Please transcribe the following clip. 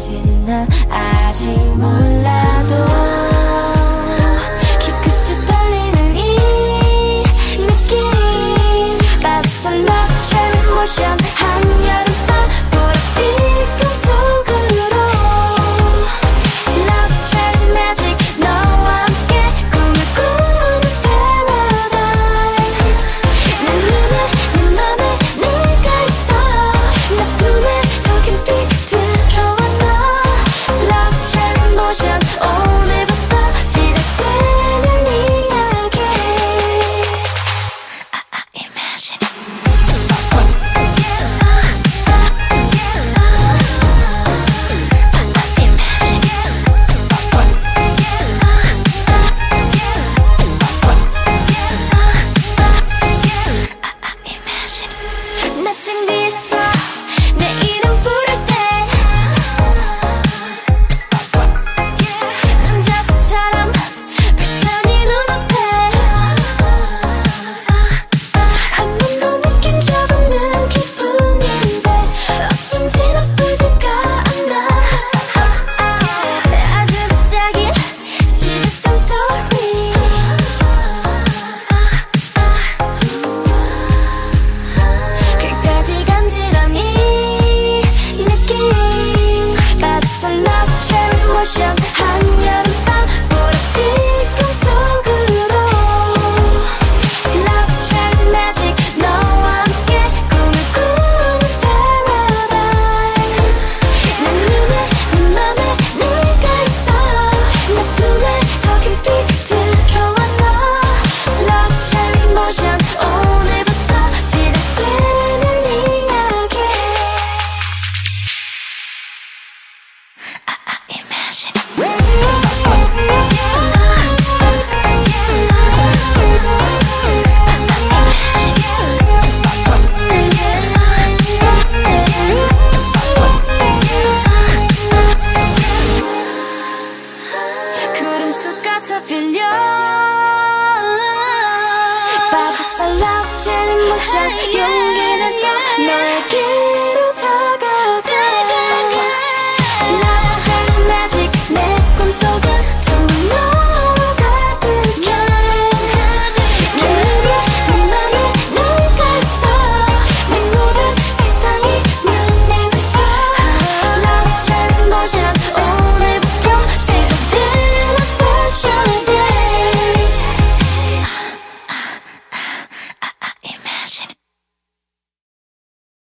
당신 나 아직 몰라. Yeah.